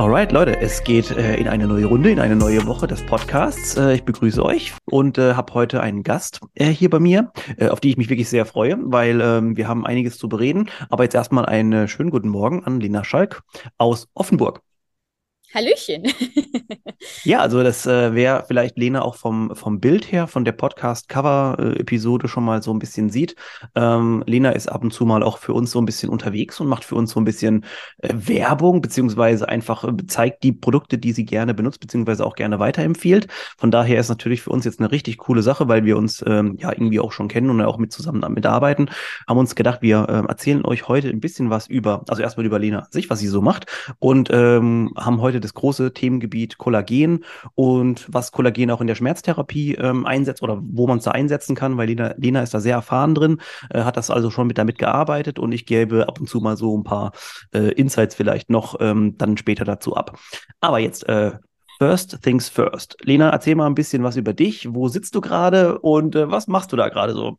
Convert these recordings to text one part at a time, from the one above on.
Alright, Leute, es geht äh, in eine neue Runde, in eine neue Woche des Podcasts. Äh, ich begrüße euch und äh, habe heute einen Gast äh, hier bei mir, äh, auf die ich mich wirklich sehr freue, weil ähm, wir haben einiges zu bereden. Aber jetzt erstmal einen schönen guten Morgen an Lena Schalk aus Offenburg. Hallöchen. ja, also das äh, wäre vielleicht Lena auch vom, vom Bild her, von der Podcast-Cover-Episode schon mal so ein bisschen sieht. Ähm, Lena ist ab und zu mal auch für uns so ein bisschen unterwegs und macht für uns so ein bisschen äh, Werbung, beziehungsweise einfach äh, zeigt die Produkte, die sie gerne benutzt, beziehungsweise auch gerne weiterempfiehlt. Von daher ist natürlich für uns jetzt eine richtig coole Sache, weil wir uns ähm, ja irgendwie auch schon kennen und auch mit zusammen mitarbeiten. Haben uns gedacht, wir äh, erzählen euch heute ein bisschen was über, also erstmal über Lena an sich, was sie so macht und ähm, haben heute das große Themengebiet Kollagen und was Kollagen auch in der Schmerztherapie ähm, einsetzt oder wo man es da einsetzen kann, weil Lena, Lena ist da sehr erfahren drin, äh, hat das also schon mit damit gearbeitet und ich gebe ab und zu mal so ein paar äh, Insights vielleicht noch ähm, dann später dazu ab. Aber jetzt äh, First things first. Lena, erzähl mal ein bisschen was über dich. Wo sitzt du gerade und äh, was machst du da gerade so?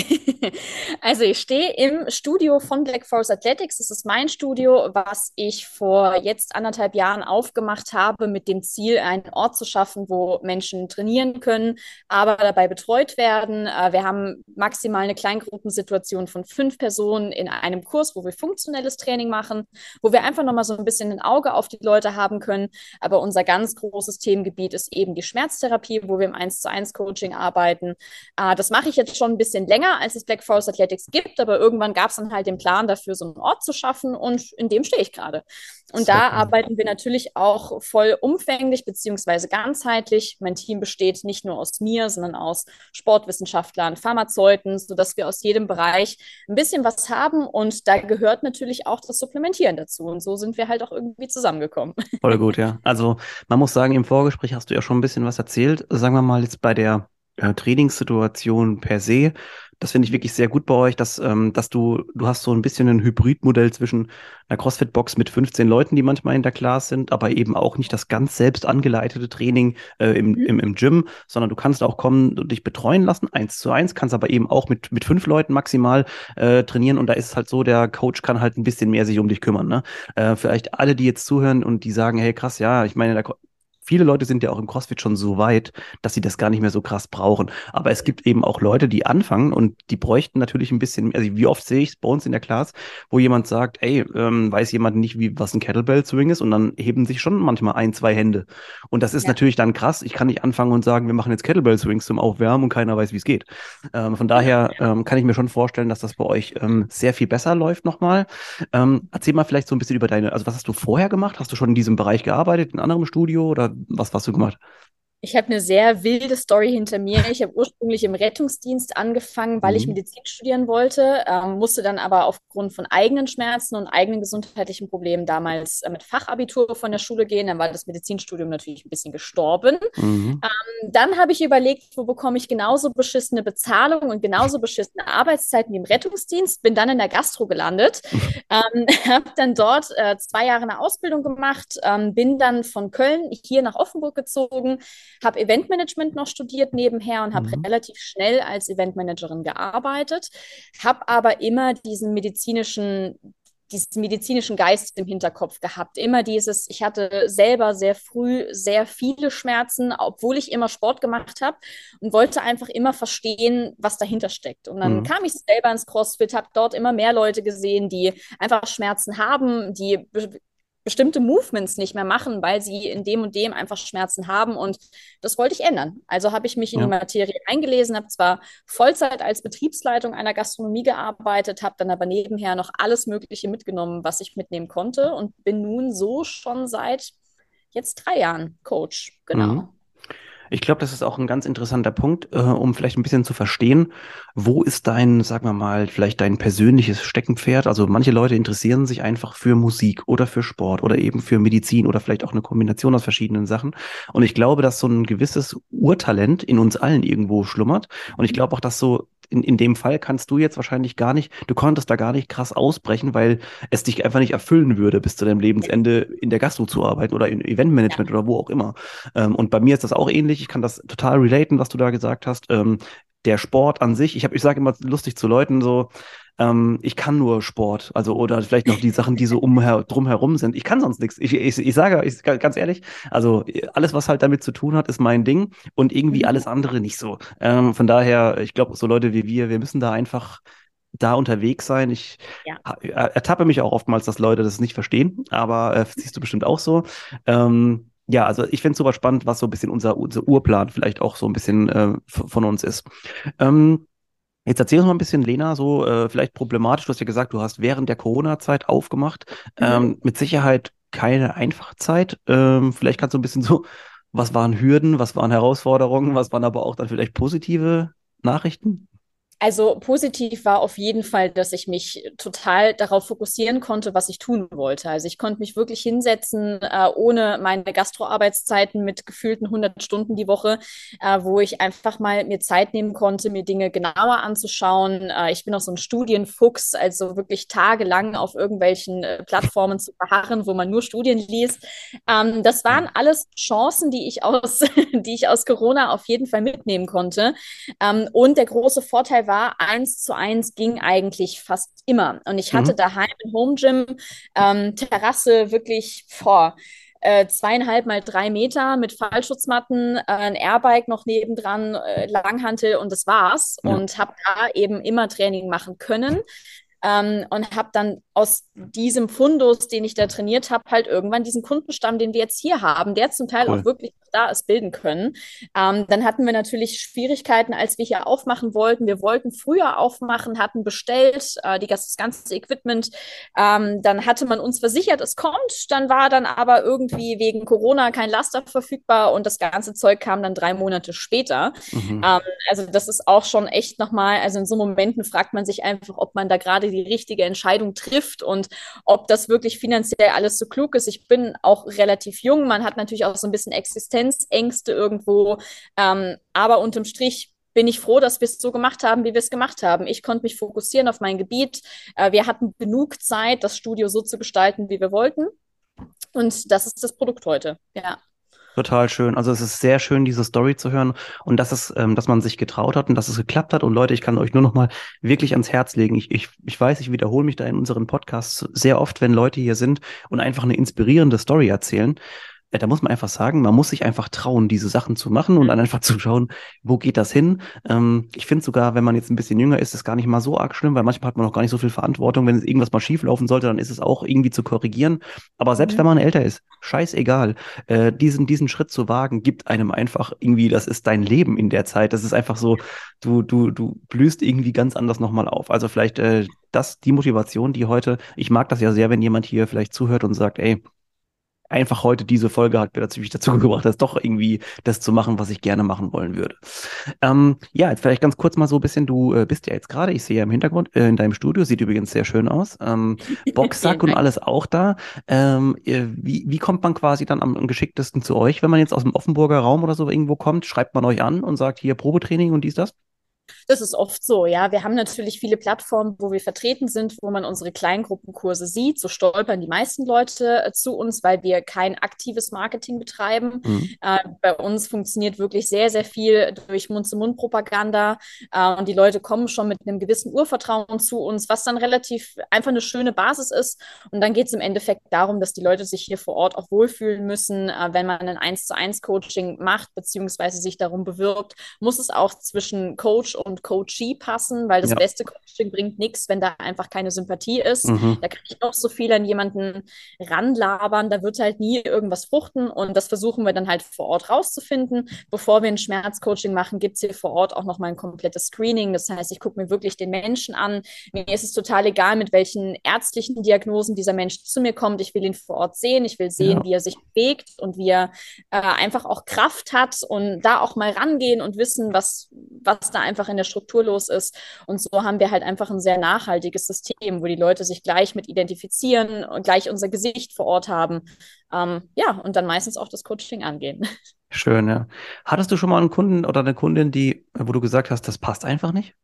Also ich stehe im Studio von Black Forest Athletics. Das ist mein Studio, was ich vor jetzt anderthalb Jahren aufgemacht habe, mit dem Ziel, einen Ort zu schaffen, wo Menschen trainieren können, aber dabei betreut werden. Äh, wir haben maximal eine Kleingruppensituation von fünf Personen in einem Kurs, wo wir funktionelles Training machen, wo wir einfach nochmal so ein bisschen ein Auge auf die Leute haben können. Aber unser ganz großes Themengebiet ist eben die Schmerztherapie, wo wir im 1 zu 1 Coaching arbeiten. Äh, das mache ich jetzt schon ein bisschen länger länger, als es Black Forest Athletics gibt, aber irgendwann gab es dann halt den Plan dafür, so einen Ort zu schaffen und in dem stehe ich gerade. Und Sehr da cool. arbeiten wir natürlich auch voll umfänglich beziehungsweise ganzheitlich. Mein Team besteht nicht nur aus mir, sondern aus Sportwissenschaftlern, Pharmazeuten, sodass wir aus jedem Bereich ein bisschen was haben und da gehört natürlich auch das Supplementieren dazu. Und so sind wir halt auch irgendwie zusammengekommen. Voll gut, ja. Also man muss sagen, im Vorgespräch hast du ja schon ein bisschen was erzählt. Sagen wir mal jetzt bei der äh, Trainingssituation per se das finde ich wirklich sehr gut bei euch, dass, ähm, dass du, du hast so ein bisschen ein Hybridmodell zwischen einer CrossFit-Box mit 15 Leuten, die manchmal in der Class sind, aber eben auch nicht das ganz selbst angeleitete Training äh, im, mhm. im, im Gym, sondern du kannst auch kommen und dich betreuen lassen, eins zu eins, kannst aber eben auch mit, mit fünf Leuten maximal äh, trainieren und da ist es halt so, der Coach kann halt ein bisschen mehr sich um dich kümmern. Ne? Äh, vielleicht alle, die jetzt zuhören und die sagen, hey krass, ja, ich meine, der viele Leute sind ja auch im CrossFit schon so weit, dass sie das gar nicht mehr so krass brauchen. Aber es gibt eben auch Leute, die anfangen und die bräuchten natürlich ein bisschen, also wie oft sehe ich es bei uns in der Class, wo jemand sagt, ey, ähm, weiß jemand nicht, wie was ein Kettlebell Swing ist und dann heben sich schon manchmal ein, zwei Hände. Und das ist ja. natürlich dann krass. Ich kann nicht anfangen und sagen, wir machen jetzt Kettlebell Swings zum Aufwärmen und keiner weiß, wie es geht. Ähm, von daher ähm, kann ich mir schon vorstellen, dass das bei euch ähm, sehr viel besser läuft nochmal. Ähm, erzähl mal vielleicht so ein bisschen über deine, also was hast du vorher gemacht? Hast du schon in diesem Bereich gearbeitet, in anderem Studio oder was hast du gemacht? Ich habe eine sehr wilde Story hinter mir. Ich habe ursprünglich im Rettungsdienst angefangen, weil mhm. ich Medizin studieren wollte, ähm, musste dann aber aufgrund von eigenen Schmerzen und eigenen gesundheitlichen Problemen damals äh, mit Fachabitur von der Schule gehen. Dann war das Medizinstudium natürlich ein bisschen gestorben. Mhm. Ähm, dann habe ich überlegt, wo bekomme ich genauso beschissene Bezahlung und genauso beschissene Arbeitszeiten wie im Rettungsdienst. Bin dann in der Gastro gelandet, ähm, habe dann dort äh, zwei Jahre eine Ausbildung gemacht, ähm, bin dann von Köln hier nach Offenburg gezogen habe Eventmanagement noch studiert nebenher und habe mhm. relativ schnell als Eventmanagerin gearbeitet, habe aber immer diesen medizinischen diesen medizinischen Geist im Hinterkopf gehabt. Immer dieses, ich hatte selber sehr früh sehr viele Schmerzen, obwohl ich immer Sport gemacht habe und wollte einfach immer verstehen, was dahinter steckt. Und dann mhm. kam ich selber ins CrossFit, habe dort immer mehr Leute gesehen, die einfach Schmerzen haben, die bestimmte Movements nicht mehr machen, weil sie in dem und dem einfach Schmerzen haben. Und das wollte ich ändern. Also habe ich mich in ja. die Materie eingelesen, habe zwar Vollzeit als Betriebsleitung einer Gastronomie gearbeitet, habe dann aber nebenher noch alles Mögliche mitgenommen, was ich mitnehmen konnte und bin nun so schon seit jetzt drei Jahren Coach. Genau. Mhm. Ich glaube, das ist auch ein ganz interessanter Punkt, äh, um vielleicht ein bisschen zu verstehen, wo ist dein, sagen wir mal, vielleicht dein persönliches Steckenpferd? Also manche Leute interessieren sich einfach für Musik oder für Sport oder eben für Medizin oder vielleicht auch eine Kombination aus verschiedenen Sachen. Und ich glaube, dass so ein gewisses Urtalent in uns allen irgendwo schlummert. Und ich glaube auch, dass so in, in dem Fall kannst du jetzt wahrscheinlich gar nicht, du konntest da gar nicht krass ausbrechen, weil es dich einfach nicht erfüllen würde, bis zu deinem Lebensende in der Gastro zu arbeiten oder in Eventmanagement ja. oder wo auch immer. Ähm, und bei mir ist das auch ähnlich. Ich kann das total relaten, was du da gesagt hast. Ähm, der Sport an sich, ich habe, ich sage immer lustig zu Leuten so, ähm, ich kann nur Sport, also oder vielleicht noch die Sachen, die so umher, drumherum sind. Ich kann sonst nichts. Ich, ich, ich sage ich, ganz ehrlich, also alles, was halt damit zu tun hat, ist mein Ding und irgendwie mhm. alles andere nicht so. Ähm, von daher, ich glaube, so Leute wie wir, wir müssen da einfach da unterwegs sein. Ich ja. ertappe mich auch oftmals, dass Leute das nicht verstehen, aber äh, siehst du bestimmt auch so. Ähm, ja, also ich finde es super spannend, was so ein bisschen unser, unser Urplan vielleicht auch so ein bisschen äh, von uns ist. Ähm, Jetzt erzähl uns mal ein bisschen, Lena, so äh, vielleicht problematisch. Du hast ja gesagt, du hast während der Corona-Zeit aufgemacht. Mhm. Ähm, mit Sicherheit keine einfache Zeit. Ähm, vielleicht kannst du ein bisschen so, was waren Hürden, was waren Herausforderungen, was waren aber auch dann vielleicht positive Nachrichten? Also positiv war auf jeden Fall, dass ich mich total darauf fokussieren konnte, was ich tun wollte. Also ich konnte mich wirklich hinsetzen, äh, ohne meine Gastroarbeitszeiten mit gefühlten 100 Stunden die Woche, äh, wo ich einfach mal mir Zeit nehmen konnte, mir Dinge genauer anzuschauen. Äh, ich bin auch so ein Studienfuchs, also wirklich tagelang auf irgendwelchen äh, Plattformen zu verharren, wo man nur Studien liest. Ähm, das waren alles Chancen, die ich aus, die ich aus Corona auf jeden Fall mitnehmen konnte. Ähm, und der große Vorteil war, eins zu eins ging eigentlich fast immer. Und ich hatte mhm. daheim im Home Gym ähm, Terrasse wirklich vor. Äh, zweieinhalb mal drei Meter mit Fallschutzmatten, äh, ein Airbike noch nebendran, äh, Langhantel und das war's. Ja. Und habe da eben immer Training machen können. Ähm, und habe dann aus diesem Fundus, den ich da trainiert habe, halt irgendwann diesen Kundenstamm, den wir jetzt hier haben, der zum Teil cool. auch wirklich da ist, bilden können. Ähm, dann hatten wir natürlich Schwierigkeiten, als wir hier aufmachen wollten. Wir wollten früher aufmachen, hatten bestellt äh, die, das ganze Equipment. Ähm, dann hatte man uns versichert, es kommt. Dann war dann aber irgendwie wegen Corona kein Laster verfügbar und das ganze Zeug kam dann drei Monate später. Mhm. Ähm, also das ist auch schon echt nochmal, also in so Momenten fragt man sich einfach, ob man da gerade die richtige Entscheidung trifft und ob das wirklich finanziell alles so klug ist. Ich bin auch relativ jung. Man hat natürlich auch so ein bisschen Existenzängste irgendwo. Ähm, aber unterm Strich bin ich froh, dass wir es so gemacht haben, wie wir es gemacht haben. Ich konnte mich fokussieren auf mein Gebiet. Äh, wir hatten genug Zeit, das Studio so zu gestalten, wie wir wollten. Und das ist das Produkt heute. Ja. Total schön. Also es ist sehr schön, diese Story zu hören und dass es, ähm, dass man sich getraut hat und dass es geklappt hat. Und Leute, ich kann euch nur noch mal wirklich ans Herz legen. Ich, ich, ich weiß, ich wiederhole mich da in unseren Podcasts sehr oft, wenn Leute hier sind und einfach eine inspirierende Story erzählen da muss man einfach sagen, man muss sich einfach trauen, diese Sachen zu machen und dann einfach zu schauen, wo geht das hin. Ähm, ich finde sogar, wenn man jetzt ein bisschen jünger ist, ist es gar nicht mal so arg schlimm, weil manchmal hat man noch gar nicht so viel Verantwortung. Wenn irgendwas mal schief laufen sollte, dann ist es auch irgendwie zu korrigieren. Aber selbst mhm. wenn man älter ist, scheißegal, äh, diesen, diesen Schritt zu wagen, gibt einem einfach irgendwie, das ist dein Leben in der Zeit. Das ist einfach so, du, du, du blühst irgendwie ganz anders nochmal auf. Also vielleicht äh, das, die Motivation, die heute, ich mag das ja sehr, wenn jemand hier vielleicht zuhört und sagt, ey, einfach heute diese Folge hat mir dazu, dazu gebracht, das doch irgendwie das zu machen, was ich gerne machen wollen würde. Ähm, ja, jetzt vielleicht ganz kurz mal so ein bisschen, du äh, bist ja jetzt gerade, ich sehe ja im Hintergrund äh, in deinem Studio, sieht übrigens sehr schön aus. Ähm, Boxsack und alles auch da. Ähm, äh, wie, wie kommt man quasi dann am, am geschicktesten zu euch, wenn man jetzt aus dem Offenburger Raum oder so irgendwo kommt? Schreibt man euch an und sagt hier Probetraining und dies, das? Das ist oft so, ja. Wir haben natürlich viele Plattformen, wo wir vertreten sind, wo man unsere Kleingruppenkurse sieht. So stolpern die meisten Leute äh, zu uns, weil wir kein aktives Marketing betreiben. Mhm. Äh, bei uns funktioniert wirklich sehr, sehr viel durch Mund-zu-Mund-Propaganda. Äh, und die Leute kommen schon mit einem gewissen Urvertrauen zu uns, was dann relativ einfach eine schöne Basis ist. Und dann geht es im Endeffekt darum, dass die Leute sich hier vor Ort auch wohlfühlen müssen. Äh, wenn man ein 1 zu 1 Coaching macht, beziehungsweise sich darum bewirbt, muss es auch zwischen Coach und Coachee passen, weil das ja. beste Coaching bringt nichts, wenn da einfach keine Sympathie ist. Mhm. Da kann ich noch so viel an jemanden ranlabern, da wird halt nie irgendwas fruchten und das versuchen wir dann halt vor Ort rauszufinden. Bevor wir ein Schmerzcoaching machen, gibt es hier vor Ort auch nochmal ein komplettes Screening. Das heißt, ich gucke mir wirklich den Menschen an. Mir ist es total egal, mit welchen ärztlichen Diagnosen dieser Mensch zu mir kommt. Ich will ihn vor Ort sehen. Ich will sehen, ja. wie er sich bewegt und wie er äh, einfach auch Kraft hat und da auch mal rangehen und wissen, was, was da einfach in der Struktur los ist. Und so haben wir halt einfach ein sehr nachhaltiges System, wo die Leute sich gleich mit identifizieren und gleich unser Gesicht vor Ort haben. Ähm, ja, und dann meistens auch das Coaching angehen. Schön, ja. Hattest du schon mal einen Kunden oder eine Kundin, die, wo du gesagt hast, das passt einfach nicht?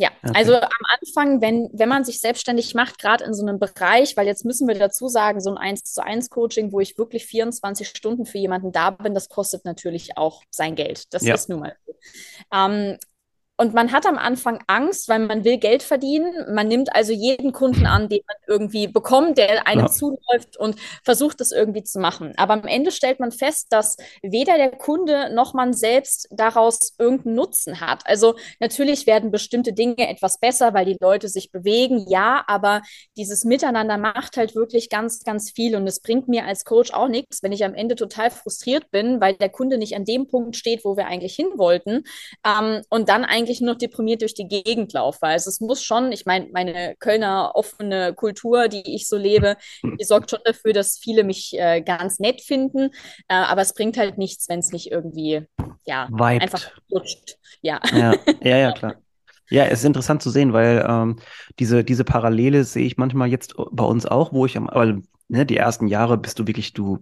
Ja, okay. also am Anfang, wenn, wenn man sich selbstständig macht, gerade in so einem Bereich, weil jetzt müssen wir dazu sagen, so ein 1 zu 1 Coaching, wo ich wirklich 24 Stunden für jemanden da bin, das kostet natürlich auch sein Geld. Das ja. ist nun mal so. Ähm, und man hat am Anfang Angst, weil man will Geld verdienen. Man nimmt also jeden Kunden an, den man irgendwie bekommt, der einem ja. zuläuft und versucht das irgendwie zu machen. Aber am Ende stellt man fest, dass weder der Kunde noch man selbst daraus irgendeinen Nutzen hat. Also natürlich werden bestimmte Dinge etwas besser, weil die Leute sich bewegen, ja, aber dieses Miteinander macht halt wirklich ganz, ganz viel. Und es bringt mir als Coach auch nichts, wenn ich am Ende total frustriert bin, weil der Kunde nicht an dem Punkt steht, wo wir eigentlich hin wollten. Ähm, und dann eigentlich eigentlich nur noch deprimiert durch die Gegend laufe. Also es muss schon, ich meine, meine Kölner offene Kultur, die ich so lebe, die sorgt schon dafür, dass viele mich äh, ganz nett finden. Äh, aber es bringt halt nichts, wenn es nicht irgendwie, ja, Vibed. einfach lutscht. Ja. ja. Ja, ja, klar. Ja, es ist interessant zu sehen, weil ähm, diese, diese Parallele sehe ich manchmal jetzt bei uns auch, wo ich am, weil, ne, die ersten Jahre bist du wirklich, du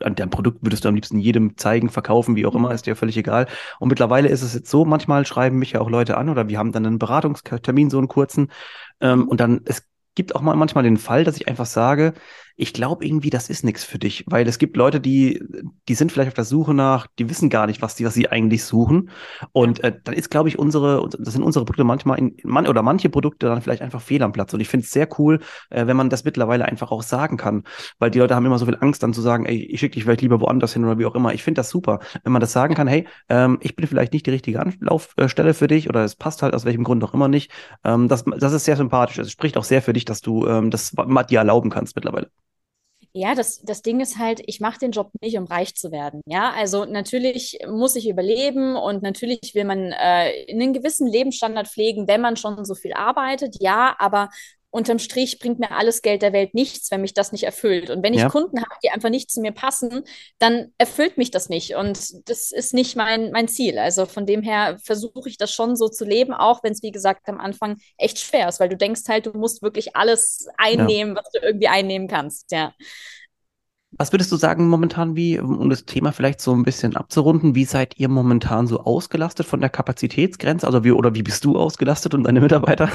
dein Produkt würdest du am liebsten jedem zeigen, verkaufen, wie auch immer, ist dir völlig egal. Und mittlerweile ist es jetzt so, manchmal schreiben mich ja auch Leute an oder wir haben dann einen Beratungstermin, so einen kurzen. Ähm, und dann, es gibt auch mal manchmal den Fall, dass ich einfach sage, ich glaube irgendwie, das ist nichts für dich, weil es gibt Leute, die, die sind vielleicht auf der Suche nach, die wissen gar nicht, was die, was sie eigentlich suchen. Und äh, dann ist, glaube ich, unsere, das sind unsere Produkte manchmal in, man, oder manche Produkte dann vielleicht einfach fehl am Platz. Und ich finde es sehr cool, äh, wenn man das mittlerweile einfach auch sagen kann, weil die Leute haben immer so viel Angst, dann zu sagen, ey, ich schicke dich vielleicht lieber woanders hin oder wie auch immer. Ich finde das super, wenn man das sagen kann, hey, ähm, ich bin vielleicht nicht die richtige Anlaufstelle für dich oder es passt halt aus welchem Grund auch immer nicht. Ähm, das, das ist sehr sympathisch. Es spricht auch sehr für dich, dass du ähm, das dir erlauben kannst mittlerweile. Ja, das, das Ding ist halt, ich mache den Job nicht, um reich zu werden. Ja, also natürlich muss ich überleben und natürlich will man äh, einen gewissen Lebensstandard pflegen, wenn man schon so viel arbeitet. Ja, aber unterm Strich bringt mir alles Geld der Welt nichts, wenn mich das nicht erfüllt. Und wenn ich ja. Kunden habe, die einfach nicht zu mir passen, dann erfüllt mich das nicht. Und das ist nicht mein, mein Ziel. Also von dem her versuche ich das schon so zu leben, auch wenn es, wie gesagt, am Anfang echt schwer ist, weil du denkst halt, du musst wirklich alles einnehmen, ja. was du irgendwie einnehmen kannst. Ja. Was würdest du sagen momentan, wie, um das Thema vielleicht so ein bisschen abzurunden, wie seid ihr momentan so ausgelastet von der Kapazitätsgrenze? Also wie, oder wie bist du ausgelastet und deine Mitarbeiter?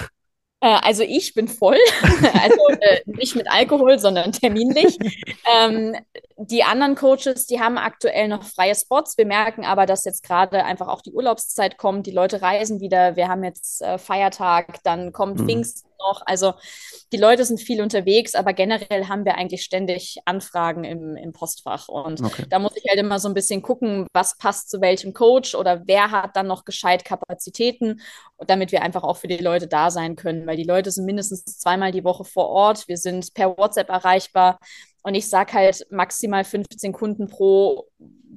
Äh, also ich bin voll, also äh, nicht mit Alkohol, sondern terminlich. ähm, die anderen Coaches, die haben aktuell noch freie Spots. Wir merken aber, dass jetzt gerade einfach auch die Urlaubszeit kommt. Die Leute reisen wieder. Wir haben jetzt äh, Feiertag, dann kommt mhm. Pfingsten noch. Also die Leute sind viel unterwegs, aber generell haben wir eigentlich ständig Anfragen im, im Postfach. Und okay. da muss ich halt immer so ein bisschen gucken, was passt zu welchem Coach oder wer hat dann noch gescheit Kapazitäten, damit wir einfach auch für die Leute da sein können, weil die Leute sind mindestens zweimal die Woche vor Ort. Wir sind per WhatsApp erreichbar. Und ich sage halt maximal 15 Kunden pro,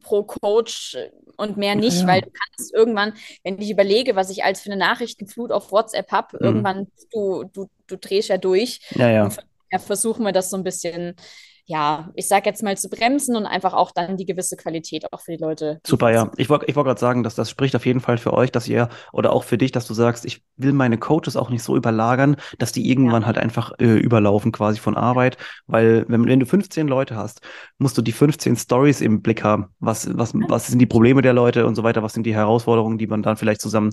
pro Coach und mehr nicht, ja. weil du kannst irgendwann, wenn ich überlege, was ich als für eine Nachrichtenflut auf WhatsApp habe, mhm. irgendwann du, du, du drehst ja durch. Ja, ja. Und versuchen wir das so ein bisschen ja, ich sage jetzt mal zu bremsen und einfach auch dann die gewisse Qualität auch für die Leute. Super, ja. Ich wollte ich wollt gerade sagen, dass das spricht auf jeden Fall für euch, dass ihr oder auch für dich, dass du sagst, ich will meine Coaches auch nicht so überlagern, dass die irgendwann ja. halt einfach äh, überlaufen quasi von Arbeit, weil wenn, wenn du 15 Leute hast, musst du die 15 Stories im Blick haben. Was, was, was sind die Probleme der Leute und so weiter, was sind die Herausforderungen, die man dann vielleicht zusammen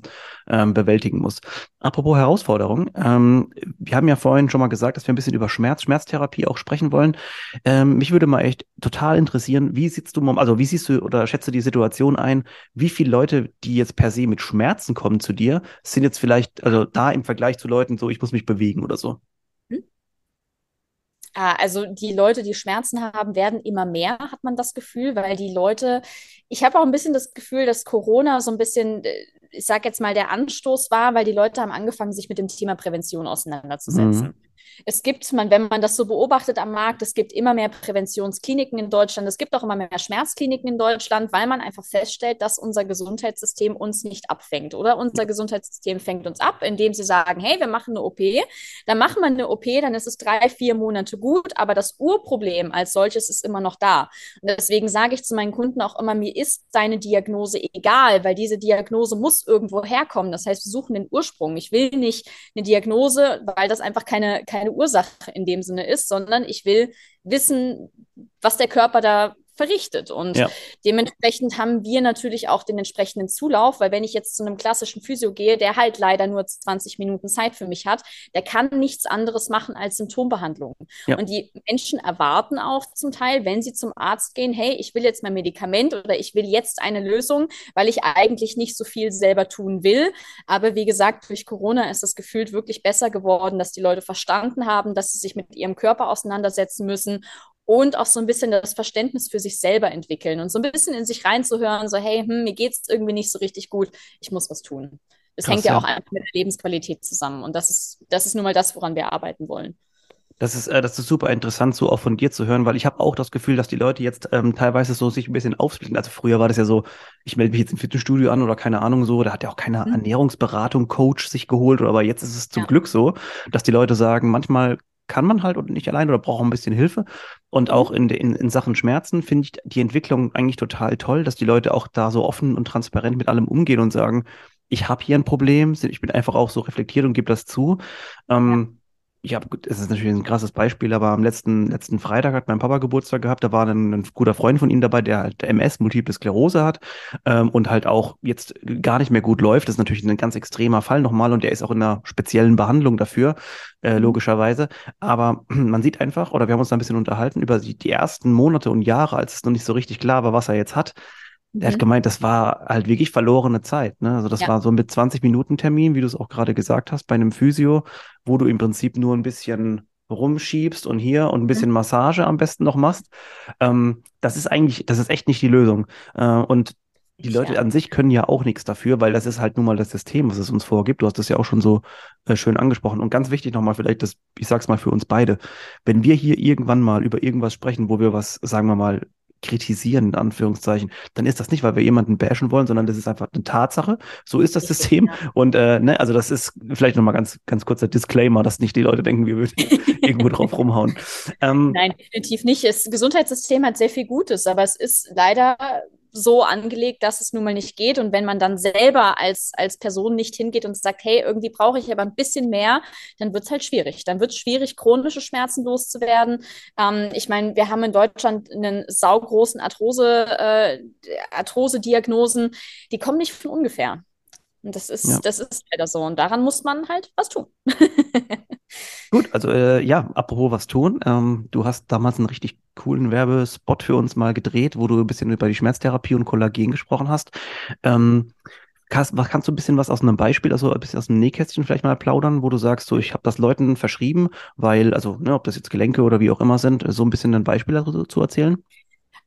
ähm, bewältigen muss. Apropos Herausforderungen, ähm, wir haben ja vorhin schon mal gesagt, dass wir ein bisschen über Schmerz, Schmerztherapie auch sprechen wollen. Ähm, mich würde mal echt total interessieren, wie siehst du, also wie siehst du oder schätze die Situation ein, wie viele Leute, die jetzt per se mit Schmerzen kommen zu dir, sind jetzt vielleicht, also da im Vergleich zu Leuten so, ich muss mich bewegen oder so? Hm? Ah, also die Leute, die Schmerzen haben, werden immer mehr, hat man das Gefühl, weil die Leute, ich habe auch ein bisschen das Gefühl, dass Corona so ein bisschen, äh, ich sage jetzt mal, der Anstoß war, weil die Leute haben angefangen, sich mit dem Thema Prävention auseinanderzusetzen. Mhm. Es gibt, man, wenn man das so beobachtet am Markt, es gibt immer mehr Präventionskliniken in Deutschland, es gibt auch immer mehr Schmerzkliniken in Deutschland, weil man einfach feststellt, dass unser Gesundheitssystem uns nicht abfängt. Oder unser Gesundheitssystem fängt uns ab, indem sie sagen, hey, wir machen eine OP, dann machen wir eine OP, dann ist es drei, vier Monate gut, aber das Urproblem als solches ist immer noch da. Und deswegen sage ich zu meinen Kunden auch immer, mir ist deine Diagnose egal, weil diese Diagnose muss irgendwo herkommen. Das heißt, wir suchen den Ursprung. Ich will nicht eine Diagnose, weil das einfach keine, keine Ursache in dem Sinne ist, sondern ich will wissen, was der Körper da verrichtet. Und ja. dementsprechend haben wir natürlich auch den entsprechenden Zulauf, weil wenn ich jetzt zu einem klassischen Physio gehe, der halt leider nur 20 Minuten Zeit für mich hat, der kann nichts anderes machen als Symptombehandlung. Ja. Und die Menschen erwarten auch zum Teil, wenn sie zum Arzt gehen, hey, ich will jetzt mein Medikament oder ich will jetzt eine Lösung, weil ich eigentlich nicht so viel selber tun will. Aber wie gesagt, durch Corona ist das gefühlt wirklich besser geworden, dass die Leute verstanden haben, dass sie sich mit ihrem Körper auseinandersetzen müssen und auch so ein bisschen das Verständnis für sich selber entwickeln und so ein bisschen in sich reinzuhören, so hey, hm, mir geht's irgendwie nicht so richtig gut, ich muss was tun. Das Krass, hängt ja, ja auch einfach mit der Lebensqualität zusammen und das ist das ist nun mal das, woran wir arbeiten wollen. Das ist, äh, das ist super interessant, so auch von dir zu hören, weil ich habe auch das Gefühl, dass die Leute jetzt ähm, teilweise so sich ein bisschen aufsplitten. Also früher war das ja so, ich melde mich jetzt im Fitnessstudio an oder keine Ahnung so, da hat ja auch keine mhm. Ernährungsberatung, Coach sich geholt, aber jetzt ist es zum ja. Glück so, dass die Leute sagen, manchmal kann man halt oder nicht allein oder braucht ein bisschen Hilfe. Und auch in, in, in Sachen Schmerzen finde ich die Entwicklung eigentlich total toll, dass die Leute auch da so offen und transparent mit allem umgehen und sagen, ich habe hier ein Problem, ich bin einfach auch so reflektiert und gebe das zu. Ähm, ja ich habe, es ist natürlich ein krasses Beispiel, aber am letzten, letzten Freitag hat mein Papa Geburtstag gehabt. Da war ein, ein guter Freund von ihm dabei, der halt MS, Multiple Sklerose hat ähm, und halt auch jetzt gar nicht mehr gut läuft. Das ist natürlich ein ganz extremer Fall nochmal und der ist auch in einer speziellen Behandlung dafür, äh, mhm. logischerweise. Aber man sieht einfach, oder wir haben uns da ein bisschen unterhalten über die, die ersten Monate und Jahre, als es noch nicht so richtig klar war, was er jetzt hat. Mhm. hat gemeint, das war halt wirklich verlorene Zeit. Ne? Also das ja. war so mit 20 Minuten Termin, wie du es auch gerade gesagt hast, bei einem Physio, wo du im Prinzip nur ein bisschen rumschiebst und hier und ein bisschen mhm. Massage am besten noch machst. Ähm, das ist eigentlich, das ist echt nicht die Lösung. Äh, und die Leute ja. an sich können ja auch nichts dafür, weil das ist halt nun mal das System, was es uns vorgibt. Du hast das ja auch schon so äh, schön angesprochen. Und ganz wichtig nochmal, vielleicht, das, ich sag's mal für uns beide, wenn wir hier irgendwann mal über irgendwas sprechen, wo wir was, sagen wir mal, kritisieren, in Anführungszeichen, dann ist das nicht, weil wir jemanden bashen wollen, sondern das ist einfach eine Tatsache. So ist das System. Und äh, ne, also das ist vielleicht nochmal ganz, ganz kurzer Disclaimer, dass nicht die Leute denken, wir würden irgendwo drauf rumhauen. Ähm, Nein, definitiv nicht. Das Gesundheitssystem hat sehr viel Gutes, aber es ist leider so angelegt, dass es nun mal nicht geht. Und wenn man dann selber als, als Person nicht hingeht und sagt, hey, irgendwie brauche ich aber ein bisschen mehr, dann wird es halt schwierig. Dann wird es schwierig, chronische Schmerzen loszuwerden. Ähm, ich meine, wir haben in Deutschland einen saugroßen Arthrose, äh, Arthrose-Diagnosen, die kommen nicht von ungefähr. Und das ist, ja. das ist leider so. Und daran muss man halt was tun. Gut, also äh, ja, apropos was tun. Ähm, du hast damals einen richtig coolen Werbespot für uns mal gedreht, wo du ein bisschen über die Schmerztherapie und Kollagen gesprochen hast. Ähm, kannst, was, kannst du ein bisschen was aus einem Beispiel, also ein bisschen aus dem Nähkästchen vielleicht mal plaudern, wo du sagst, so ich habe das Leuten verschrieben, weil, also, ne, ob das jetzt Gelenke oder wie auch immer sind, so ein bisschen ein Beispiel dazu erzählen?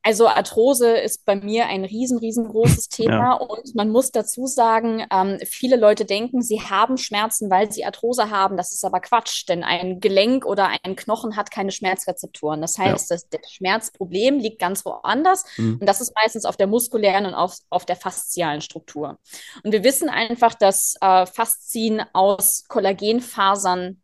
Also Arthrose ist bei mir ein riesen, riesengroßes Thema ja. und man muss dazu sagen, ähm, viele Leute denken, sie haben Schmerzen, weil sie Arthrose haben. Das ist aber Quatsch, denn ein Gelenk oder ein Knochen hat keine Schmerzrezeptoren. Das heißt, ja. das, das, Schmerzproblem liegt ganz woanders mhm. und das ist meistens auf der muskulären und auf, auf der faszialen Struktur. Und wir wissen einfach, dass äh, Faszien aus Kollagenfasern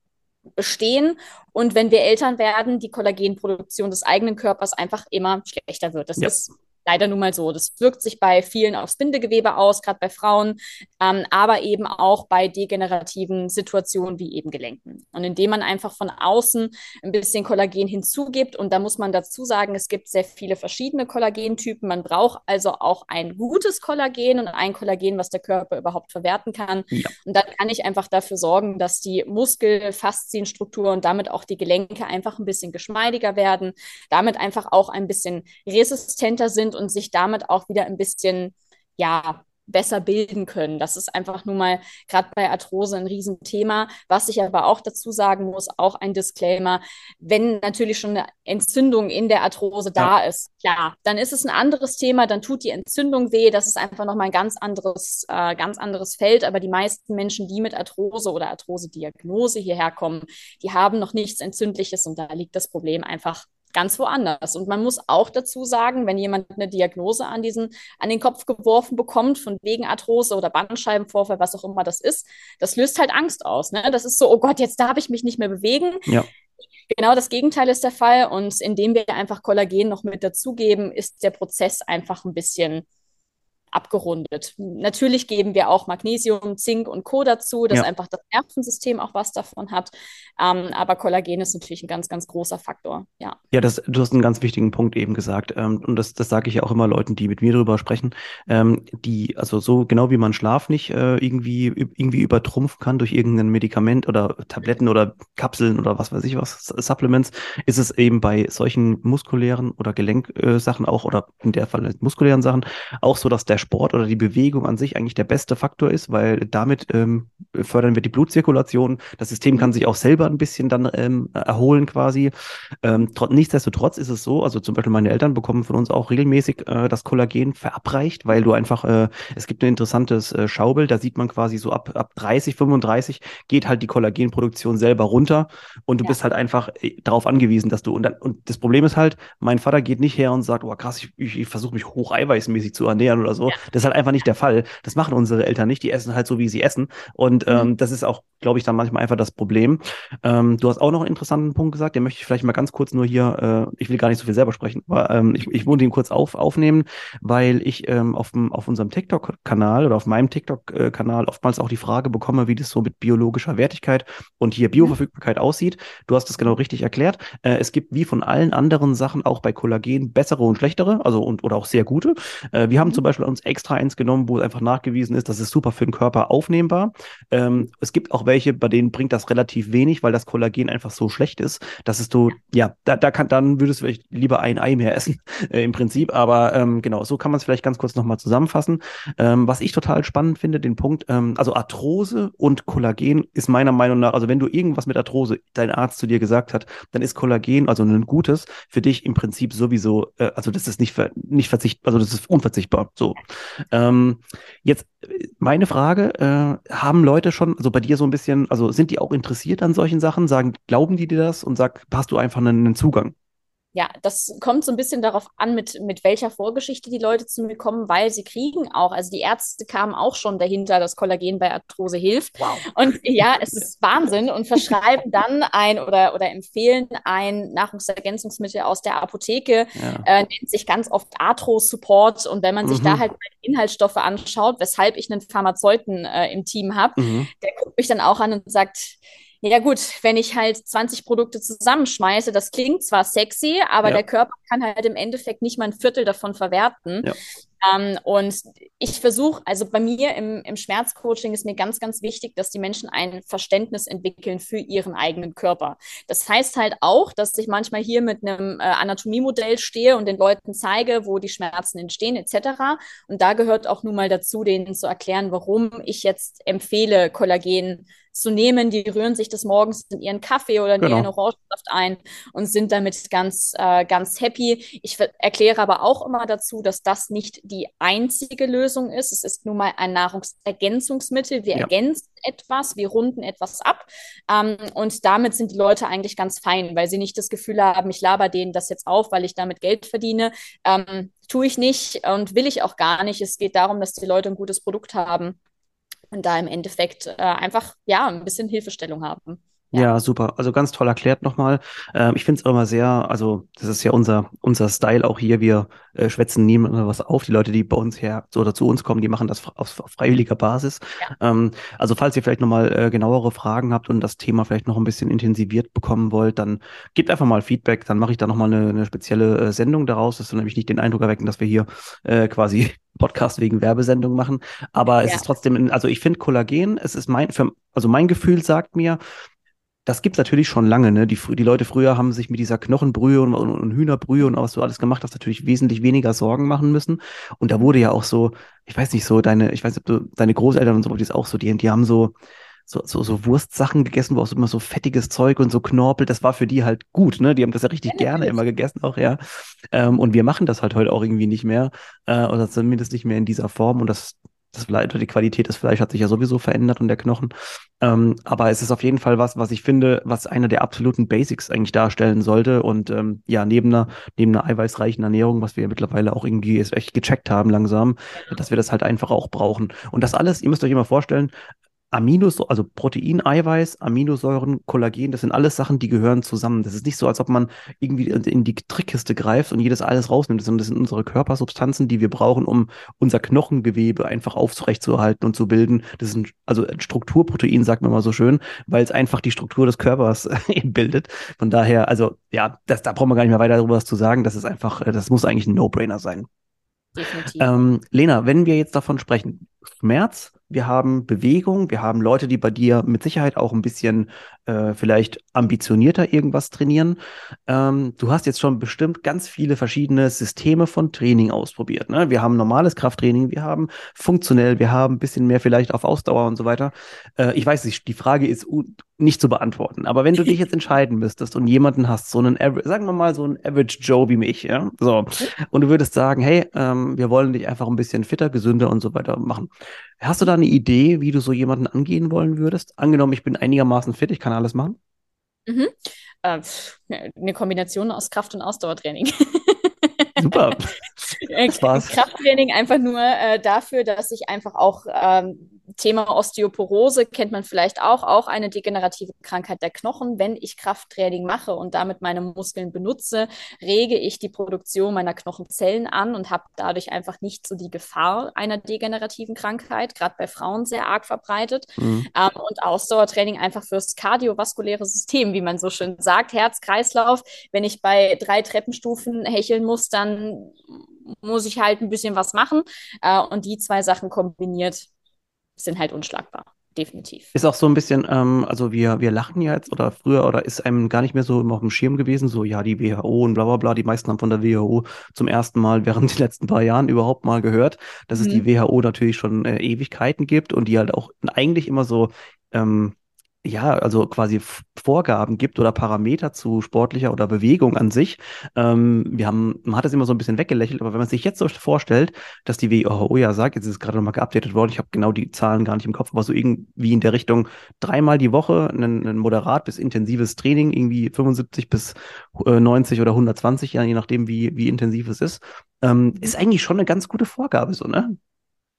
bestehen und wenn wir Eltern werden, die Kollagenproduktion des eigenen Körpers einfach immer schlechter wird. Das ja. ist leider nun mal so. Das wirkt sich bei vielen aufs Bindegewebe aus, gerade bei Frauen, ähm, aber eben auch bei degenerativen Situationen wie eben Gelenken. Und indem man einfach von außen ein bisschen Kollagen hinzugibt, und da muss man dazu sagen, es gibt sehr viele verschiedene Kollagentypen. Man braucht also auch ein gutes Kollagen und ein Kollagen, was der Körper überhaupt verwerten kann. Ja. Und dann kann ich einfach dafür sorgen, dass die Muskel-, Faszienstruktur und damit auch die Gelenke einfach ein bisschen geschmeidiger werden, damit einfach auch ein bisschen resistenter sind und sich damit auch wieder ein bisschen, ja, besser bilden können. Das ist einfach nur mal gerade bei Arthrose ein Riesenthema. Was ich aber auch dazu sagen muss, auch ein Disclaimer, wenn natürlich schon eine Entzündung in der Arthrose ja. da ist, klar, dann ist es ein anderes Thema, dann tut die Entzündung weh, das ist einfach nochmal ein ganz anderes, äh, ganz anderes Feld. Aber die meisten Menschen, die mit Arthrose oder Arthrose-Diagnose hierher kommen, die haben noch nichts Entzündliches und da liegt das Problem einfach ganz woanders. Und man muss auch dazu sagen, wenn jemand eine Diagnose an diesen, an den Kopf geworfen bekommt, von wegen Arthrose oder Bandscheibenvorfall, was auch immer das ist, das löst halt Angst aus. Ne? Das ist so, oh Gott, jetzt darf ich mich nicht mehr bewegen. Ja. Genau das Gegenteil ist der Fall. Und indem wir einfach Kollagen noch mit dazugeben, ist der Prozess einfach ein bisschen abgerundet. Natürlich geben wir auch Magnesium, Zink und Co. dazu, dass ja. einfach das Nervensystem auch was davon hat. Ähm, aber Kollagen ist natürlich ein ganz, ganz großer Faktor. Ja, ja das, du hast einen ganz wichtigen Punkt eben gesagt. Ähm, und das, das sage ich ja auch immer Leuten, die mit mir darüber sprechen. Ähm, die, also so genau wie man Schlaf nicht äh, irgendwie, irgendwie übertrumpfen kann durch irgendein Medikament oder Tabletten oder Kapseln oder was weiß ich was, Supplements, ist es eben bei solchen muskulären oder Gelenksachen äh, auch oder in der Fall muskulären Sachen auch so, dass der Sport oder die Bewegung an sich eigentlich der beste Faktor ist, weil damit ähm, fördern wir die Blutzirkulation. Das System kann sich auch selber ein bisschen dann ähm, erholen quasi. Ähm, nichtsdestotrotz ist es so, also zum Beispiel meine Eltern bekommen von uns auch regelmäßig äh, das Kollagen verabreicht, weil du einfach, äh, es gibt ein interessantes äh, Schaubild, da sieht man quasi so ab, ab 30, 35 geht halt die Kollagenproduktion selber runter und du ja. bist halt einfach äh, darauf angewiesen, dass du, und, dann, und das Problem ist halt, mein Vater geht nicht her und sagt, oh krass, ich, ich, ich versuche mich hocheiweißmäßig zu ernähren oder so. Ja. Das ist halt einfach nicht der Fall. Das machen unsere Eltern nicht. Die essen halt so, wie sie essen. Und mhm. ähm, das ist auch, glaube ich, dann manchmal einfach das Problem. Ähm, du hast auch noch einen interessanten Punkt gesagt, den möchte ich vielleicht mal ganz kurz nur hier, äh, ich will gar nicht so viel selber sprechen, aber ähm, ich, ich wollte ihn kurz auf, aufnehmen, weil ich ähm, auf, auf unserem TikTok-Kanal oder auf meinem TikTok-Kanal oftmals auch die Frage bekomme, wie das so mit biologischer Wertigkeit und hier mhm. Bioverfügbarkeit aussieht. Du hast es genau richtig erklärt. Äh, es gibt wie von allen anderen Sachen auch bei Kollagen bessere und schlechtere, also und oder auch sehr gute. Äh, wir haben mhm. zum Beispiel uns extra eins genommen, wo einfach nachgewiesen ist, das ist super für den Körper aufnehmbar. Ähm, es gibt auch welche, bei denen bringt das relativ wenig, weil das Kollagen einfach so schlecht ist, dass es du, ja, da, da kann, dann würdest du vielleicht lieber ein Ei mehr essen, äh, im Prinzip. Aber ähm, genau, so kann man es vielleicht ganz kurz nochmal zusammenfassen. Ähm, was ich total spannend finde, den Punkt, ähm, also Arthrose und Kollagen ist meiner Meinung nach, also wenn du irgendwas mit Arthrose, dein Arzt zu dir gesagt hat, dann ist Kollagen, also ein gutes, für dich im Prinzip sowieso, äh, also das ist nicht, ver nicht verzichtbar, also das ist unverzichtbar. So. Ähm, jetzt meine Frage, äh, haben Leute schon, also bei dir so ein bisschen, also sind die auch interessiert an solchen Sachen? Sagen, glauben die dir das und sag, hast du einfach einen, einen Zugang? Ja, das kommt so ein bisschen darauf an, mit, mit welcher Vorgeschichte die Leute zu mir kommen, weil sie kriegen auch, also die Ärzte kamen auch schon dahinter, dass Kollagen bei Arthrose hilft. Wow. Und ja, es ist Wahnsinn und verschreiben dann ein oder, oder empfehlen ein Nahrungsergänzungsmittel aus der Apotheke, ja. äh, nennt sich ganz oft Arthro-Support. Und wenn man sich da mhm. halt Inhaltsstoffe anschaut, weshalb ich einen Pharmazeuten äh, im Team habe, mhm. der guckt mich dann auch an und sagt, ja gut, wenn ich halt 20 Produkte zusammenschmeiße, das klingt zwar sexy, aber ja. der Körper kann halt im Endeffekt nicht mal ein Viertel davon verwerten. Ja. Ähm, und ich versuche, also bei mir im, im Schmerzcoaching ist mir ganz, ganz wichtig, dass die Menschen ein Verständnis entwickeln für ihren eigenen Körper. Das heißt halt auch, dass ich manchmal hier mit einem äh, Anatomiemodell stehe und den Leuten zeige, wo die Schmerzen entstehen etc. Und da gehört auch nun mal dazu, denen zu erklären, warum ich jetzt empfehle, Kollagen zu nehmen. Die rühren sich des Morgens in ihren Kaffee oder in genau. ihren Orangensaft ein und sind damit ganz, äh, ganz happy. Ich erkläre aber auch immer dazu, dass das nicht die einzige Lösung ist. Es ist nun mal ein Nahrungsergänzungsmittel. Wir ja. ergänzen etwas, wir runden etwas ab. Ähm, und damit sind die Leute eigentlich ganz fein, weil sie nicht das Gefühl haben, ich laber denen das jetzt auf, weil ich damit Geld verdiene. Ähm, tue ich nicht und will ich auch gar nicht. Es geht darum, dass die Leute ein gutes Produkt haben und da im Endeffekt äh, einfach ja ein bisschen Hilfestellung haben. Ja. ja, super. Also ganz toll erklärt nochmal. Ähm, ich finde es immer sehr, also das ist ja unser, unser Style auch hier. Wir äh, schwätzen niemandem was auf. Die Leute, die bei uns her oder zu uns kommen, die machen das auf, auf freiwilliger Basis. Ja. Ähm, also falls ihr vielleicht nochmal äh, genauere Fragen habt und das Thema vielleicht noch ein bisschen intensiviert bekommen wollt, dann gebt einfach mal Feedback. Dann mache ich da nochmal eine, eine spezielle äh, Sendung daraus. Das soll nämlich nicht den Eindruck erwecken, dass wir hier äh, quasi Podcast wegen Werbesendung machen. Aber ja. es ist trotzdem, also ich finde Kollagen, es ist mein, für, also mein Gefühl sagt mir, das gibt's natürlich schon lange, ne? Die, die Leute früher haben sich mit dieser Knochenbrühe und, und, und Hühnerbrühe und was du alles gemacht hast, natürlich wesentlich weniger Sorgen machen müssen. Und da wurde ja auch so, ich weiß nicht, so deine, ich weiß nicht, ob du, deine Großeltern und so, die ist auch so, die, die haben so, so, so, so Wurstsachen gegessen, wo auch so immer so fettiges Zeug und so Knorpel, das war für die halt gut, ne? Die haben das ja richtig gerne immer gegessen auch, ja. Ähm, und wir machen das halt heute auch irgendwie nicht mehr, äh, oder zumindest nicht mehr in dieser Form und das, das Fleisch, die Qualität des Fleisches hat sich ja sowieso verändert und der Knochen. Ähm, aber es ist auf jeden Fall was, was ich finde, was einer der absoluten Basics eigentlich darstellen sollte. Und ähm, ja, neben einer, neben einer eiweißreichen Ernährung, was wir ja mittlerweile auch irgendwie echt gecheckt haben langsam, dass wir das halt einfach auch brauchen. Und das alles, ihr müsst euch immer vorstellen, Aminosäuren, also Protein, Eiweiß, Aminosäuren, Kollagen, das sind alles Sachen, die gehören zusammen. Das ist nicht so, als ob man irgendwie in die Trickkiste greift und jedes alles rausnimmt, sondern das sind unsere Körpersubstanzen, die wir brauchen, um unser Knochengewebe einfach aufrechtzuerhalten und zu bilden. Das ist ein, also ein Strukturprotein, sagt man mal so schön, weil es einfach die Struktur des Körpers bildet. Von daher, also ja, das, da brauchen wir gar nicht mehr weiter darüber was zu sagen. Das ist einfach, das muss eigentlich ein No-Brainer sein. Definitiv. Ähm, Lena, wenn wir jetzt davon sprechen, Schmerz, wir haben Bewegung, wir haben Leute, die bei dir mit Sicherheit auch ein bisschen äh, vielleicht ambitionierter irgendwas trainieren. Ähm, du hast jetzt schon bestimmt ganz viele verschiedene Systeme von Training ausprobiert. Ne? Wir haben normales Krafttraining, wir haben funktionell, wir haben ein bisschen mehr vielleicht auf Ausdauer und so weiter. Äh, ich weiß nicht, die Frage ist nicht zu beantworten. Aber wenn du dich jetzt entscheiden müsstest und jemanden hast, so einen, sagen wir mal, so einen Average Joe wie mich, ja, so, und du würdest sagen, hey, ähm, wir wollen dich einfach ein bisschen fitter, gesünder und so weiter machen. Hast du da eine Idee, wie du so jemanden angehen wollen würdest? Angenommen, ich bin einigermaßen fit, ich kann alles machen. Mhm. Äh, eine Kombination aus Kraft- und Ausdauertraining. Super. Äh, Krafttraining einfach nur äh, dafür, dass ich einfach auch ähm, Thema Osteoporose kennt man vielleicht auch, auch eine degenerative Krankheit der Knochen. Wenn ich Krafttraining mache und damit meine Muskeln benutze, rege ich die Produktion meiner Knochenzellen an und habe dadurch einfach nicht so die Gefahr einer degenerativen Krankheit, gerade bei Frauen sehr arg verbreitet. Mhm. Ähm, und Ausdauertraining einfach fürs kardiovaskuläre System, wie man so schön sagt, Herz, Kreislauf. Wenn ich bei drei Treppenstufen hecheln muss, dann muss ich halt ein bisschen was machen. Äh, und die zwei Sachen kombiniert sind halt unschlagbar. Definitiv. Ist auch so ein bisschen, ähm, also wir, wir lachen ja jetzt oder früher oder ist einem gar nicht mehr so immer auf dem Schirm gewesen, so ja, die WHO und bla bla bla. Die meisten haben von der WHO zum ersten Mal während den letzten paar Jahren überhaupt mal gehört, dass mhm. es die WHO natürlich schon äh, Ewigkeiten gibt und die halt auch eigentlich immer so ähm, ja, also quasi Vorgaben gibt oder Parameter zu sportlicher oder Bewegung an sich. Ähm, wir haben, man hat das immer so ein bisschen weggelächelt, aber wenn man sich jetzt so vorstellt, dass die WHO ja sagt, jetzt ist es gerade nochmal geupdatet worden, ich habe genau die Zahlen gar nicht im Kopf, aber so irgendwie in der Richtung dreimal die Woche ein, ein moderat bis intensives Training, irgendwie 75 bis äh, 90 oder 120, ja, je nachdem, wie, wie intensiv es ist, ähm, ist eigentlich schon eine ganz gute Vorgabe, so, ne?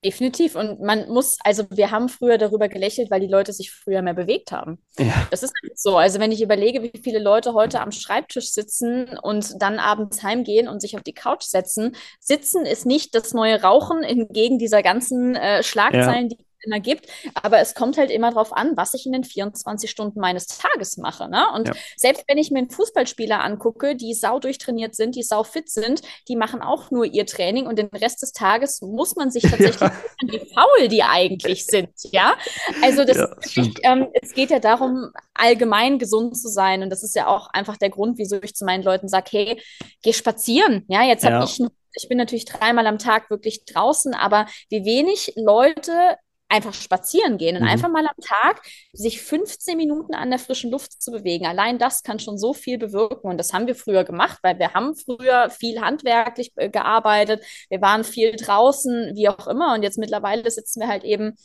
Definitiv. Und man muss, also wir haben früher darüber gelächelt, weil die Leute sich früher mehr bewegt haben. Ja. Das ist halt so. Also wenn ich überlege, wie viele Leute heute am Schreibtisch sitzen und dann abends heimgehen und sich auf die Couch setzen, sitzen ist nicht das neue Rauchen entgegen dieser ganzen äh, Schlagzeilen, ja. die immer gibt. Aber es kommt halt immer darauf an, was ich in den 24 Stunden meines Tages mache. Ne? Und ja. selbst wenn ich mir einen Fußballspieler angucke, die sau durchtrainiert sind, die sau fit sind, die machen auch nur ihr Training und den Rest des Tages muss man sich tatsächlich ja. wie faul die eigentlich sind. Ja, also das, ja, wirklich, ähm, es geht ja darum, allgemein gesund zu sein. Und das ist ja auch einfach der Grund, wieso ich zu meinen Leuten sage, hey, geh spazieren. Ja, jetzt habe ich ich bin natürlich dreimal am Tag wirklich draußen, aber wie wenig Leute einfach spazieren gehen und mhm. einfach mal am Tag sich 15 Minuten an der frischen Luft zu bewegen. Allein das kann schon so viel bewirken und das haben wir früher gemacht, weil wir haben früher viel handwerklich äh, gearbeitet, wir waren viel draußen, wie auch immer und jetzt mittlerweile sitzen wir halt eben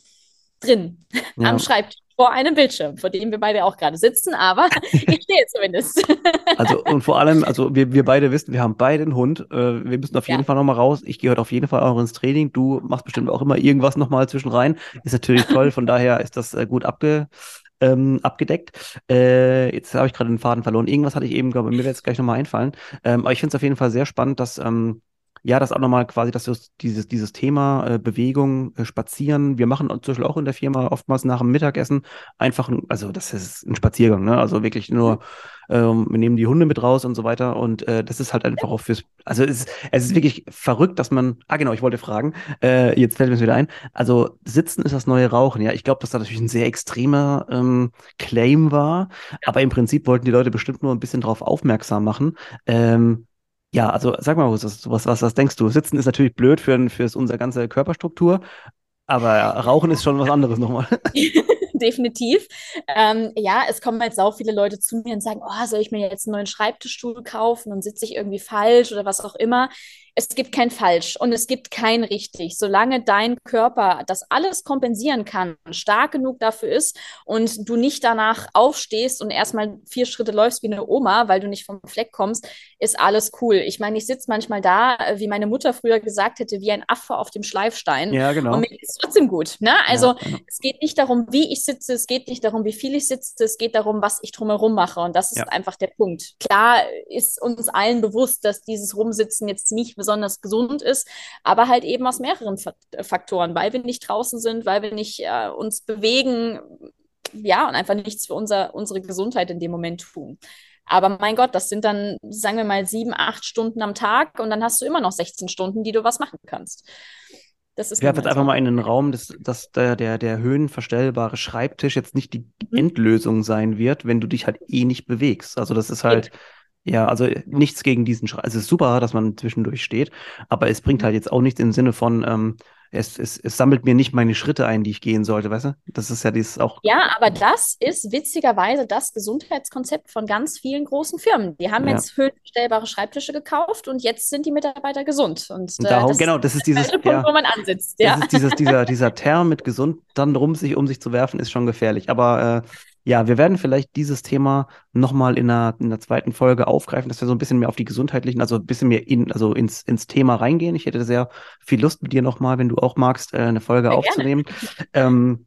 drin ja. am Schreibtisch vor einem Bildschirm, vor dem wir beide auch gerade sitzen, aber ich stehe zumindest. Also und vor allem, also wir, wir beide wissen, wir haben beide einen Hund. Äh, wir müssen auf jeden ja. Fall nochmal raus. Ich gehe heute auf jeden Fall auch ins Training. Du machst bestimmt auch immer irgendwas nochmal zwischen rein. Ist natürlich toll, von daher ist das äh, gut abge, ähm, abgedeckt. Äh, jetzt habe ich gerade den Faden verloren. Irgendwas hatte ich eben, glaube ich, mir wird jetzt gleich nochmal einfallen. Ähm, aber ich finde es auf jeden Fall sehr spannend, dass ähm, ja, das auch nochmal quasi, dass du dieses, dieses Thema äh, Bewegung, äh, Spazieren, wir machen zum Beispiel auch in der Firma oftmals nach dem Mittagessen einfach, ein, also das ist ein Spaziergang, ne? Also wirklich nur, ähm, wir nehmen die Hunde mit raus und so weiter und äh, das ist halt einfach auch fürs, also es, es ist wirklich verrückt, dass man, ah genau, ich wollte fragen, äh, jetzt fällt mir es wieder ein, also Sitzen ist das neue Rauchen, ja, ich glaube, dass da natürlich ein sehr extremer ähm, Claim war, aber im Prinzip wollten die Leute bestimmt nur ein bisschen drauf aufmerksam machen, ähm, ja, also sag mal, was, was, was, denkst du? Sitzen ist natürlich blöd für, für unsere ganze Körperstruktur, aber Rauchen ist schon was anderes nochmal. Definitiv. Ähm, ja, es kommen halt sau viele Leute zu mir und sagen, oh, soll ich mir jetzt einen neuen Schreibtischstuhl kaufen und sitze ich irgendwie falsch oder was auch immer. Es gibt kein Falsch und es gibt kein Richtig. Solange dein Körper das alles kompensieren kann, stark genug dafür ist und du nicht danach aufstehst und erstmal vier Schritte läufst wie eine Oma, weil du nicht vom Fleck kommst, ist alles cool. Ich meine, ich sitze manchmal da, wie meine Mutter früher gesagt hätte, wie ein Affe auf dem Schleifstein. Ja, genau. Und mir geht es trotzdem gut. Ne? Also ja, genau. es geht nicht darum, wie ich sitze, es geht nicht darum, wie viel ich sitze, es geht darum, was ich drumherum mache. Und das ist ja. einfach der Punkt. Klar ist uns allen bewusst, dass dieses Rumsitzen jetzt nicht besonders gesund ist, aber halt eben aus mehreren Faktoren, weil wir nicht draußen sind, weil wir nicht äh, uns bewegen, ja, und einfach nichts für unser, unsere Gesundheit in dem Moment tun. Aber mein Gott, das sind dann, sagen wir mal, sieben, acht Stunden am Tag und dann hast du immer noch 16 Stunden, die du was machen kannst. Das ist. Werf jetzt einfach mal in den Raum, dass, dass der, der, der höhenverstellbare Schreibtisch jetzt nicht die mhm. Endlösung sein wird, wenn du dich halt eh nicht bewegst. Also das ist halt. Eben ja, also nichts gegen diesen Schreibtisch. Also es ist super, dass man zwischendurch steht, aber es bringt mhm. halt jetzt auch nichts im Sinne von, ähm, es, es, es sammelt mir nicht meine Schritte ein, die ich gehen sollte, weißt du? Das ist ja dieses auch. Ja, aber das ist witzigerweise das Gesundheitskonzept von ganz vielen großen Firmen. Die haben ja. jetzt höhenstellbare Schreibtische gekauft und jetzt sind die Mitarbeiter gesund. Und, äh, Darum, das genau, das ist dieses Punkt, ja, wo man ansitzt. Ja. Das ist dieses, dieser, dieser Term mit gesund dann rum sich um sich zu werfen, ist schon gefährlich. Aber äh, ja, wir werden vielleicht dieses Thema nochmal in einer, in der zweiten Folge aufgreifen, dass wir so ein bisschen mehr auf die gesundheitlichen, also ein bisschen mehr in, also ins, ins Thema reingehen. Ich hätte sehr viel Lust mit dir nochmal, wenn du auch magst, äh, eine Folge sehr aufzunehmen. Ähm,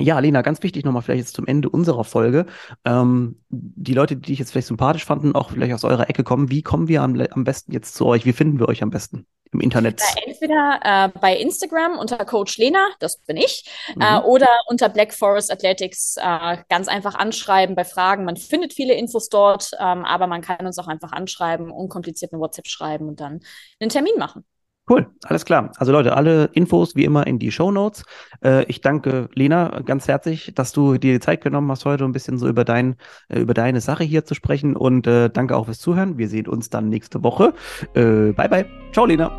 ja, Lena, ganz wichtig nochmal vielleicht jetzt zum Ende unserer Folge. Ähm, die Leute, die dich jetzt vielleicht sympathisch fanden, auch vielleicht aus eurer Ecke kommen, wie kommen wir am, am besten jetzt zu euch? Wie finden wir euch am besten? Im Internet? Ja, entweder äh, bei Instagram unter Coach Lena, das bin ich, äh, mhm. äh, oder unter Black Forest Athletics äh, ganz einfach anschreiben bei Fragen. Man findet viele Infos dort, ähm, aber man kann uns auch einfach anschreiben, unkompliziert eine WhatsApp schreiben und dann einen Termin machen. Cool, alles klar. Also Leute, alle Infos wie immer in die Show Notes. Äh, ich danke Lena ganz herzlich, dass du dir die Zeit genommen hast, heute ein bisschen so über, dein, äh, über deine Sache hier zu sprechen und äh, danke auch fürs Zuhören. Wir sehen uns dann nächste Woche. Äh, bye bye. Ciao, Lena.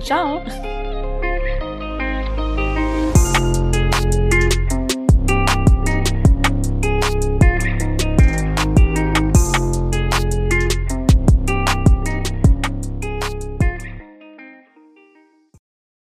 Ciao.